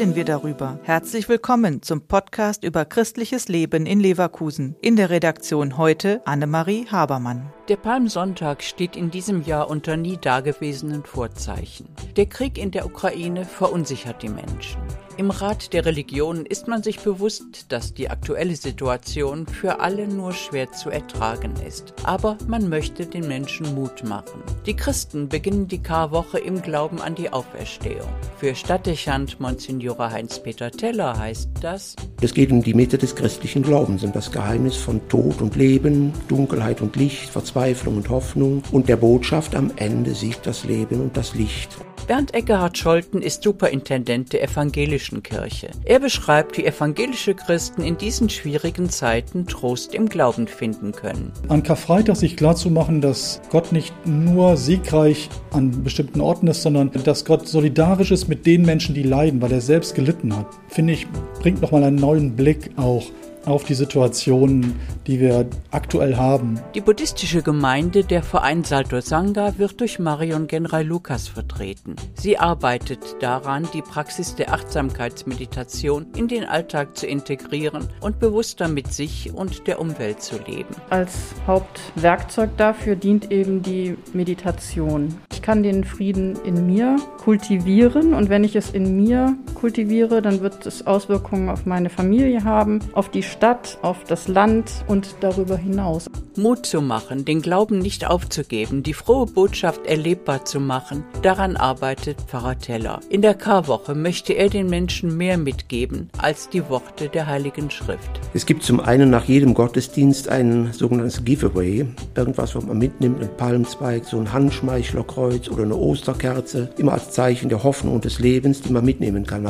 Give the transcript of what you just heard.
darüber. Herzlich willkommen zum Podcast über christliches Leben in Leverkusen. In der Redaktion heute Annemarie Habermann. Der Palmsonntag steht in diesem Jahr unter nie dagewesenen Vorzeichen. Der Krieg in der Ukraine verunsichert die Menschen. Im Rat der Religionen ist man sich bewusst, dass die aktuelle Situation für alle nur schwer zu ertragen ist. Aber man möchte den Menschen Mut machen. Die Christen beginnen die Karwoche im Glauben an die Auferstehung. Für Stadtdechant Monsignore Heinz-Peter Teller heißt das, es geht um die Mitte des christlichen Glaubens, um das Geheimnis von Tod und Leben, Dunkelheit und Licht, Verzweiflung und Hoffnung und der Botschaft am Ende siegt das Leben und das Licht. Bernd Eckehard Scholten ist Superintendent der evangelischen Kirche. Er beschreibt, wie evangelische Christen in diesen schwierigen Zeiten Trost im Glauben finden können. An Karfreitag sich klarzumachen, dass Gott nicht nur siegreich an bestimmten Orten ist, sondern dass Gott solidarisch ist mit den Menschen, die leiden, weil er selbst gelitten hat, finde ich, bringt nochmal einen neuen Blick auch auf die Situation, die wir aktuell haben. Die buddhistische Gemeinde der Verein Salto Sangha wird durch Marion Genrai Lukas vertreten. Sie arbeitet daran, die Praxis der Achtsamkeitsmeditation in den Alltag zu integrieren und bewusster mit sich und der Umwelt zu leben. Als Hauptwerkzeug dafür dient eben die Meditation. Ich kann den Frieden in mir kultivieren und wenn ich es in mir kultiviere, dann wird es Auswirkungen auf meine Familie haben, auf die Stadt, auf das Land und darüber hinaus. Mut zu machen, den Glauben nicht aufzugeben, die frohe Botschaft erlebbar zu machen, daran arbeitet Pfarrer Teller. In der Karwoche möchte er den Menschen mehr mitgeben als die Worte der Heiligen Schrift. Es gibt zum einen nach jedem Gottesdienst ein sogenanntes Giveaway, irgendwas, was man mitnimmt, ein Palmzweig, so ein Handschmeichlerkreuz oder eine Osterkerze, immer als Zeichen der Hoffnung und des Lebens, die man mitnehmen kann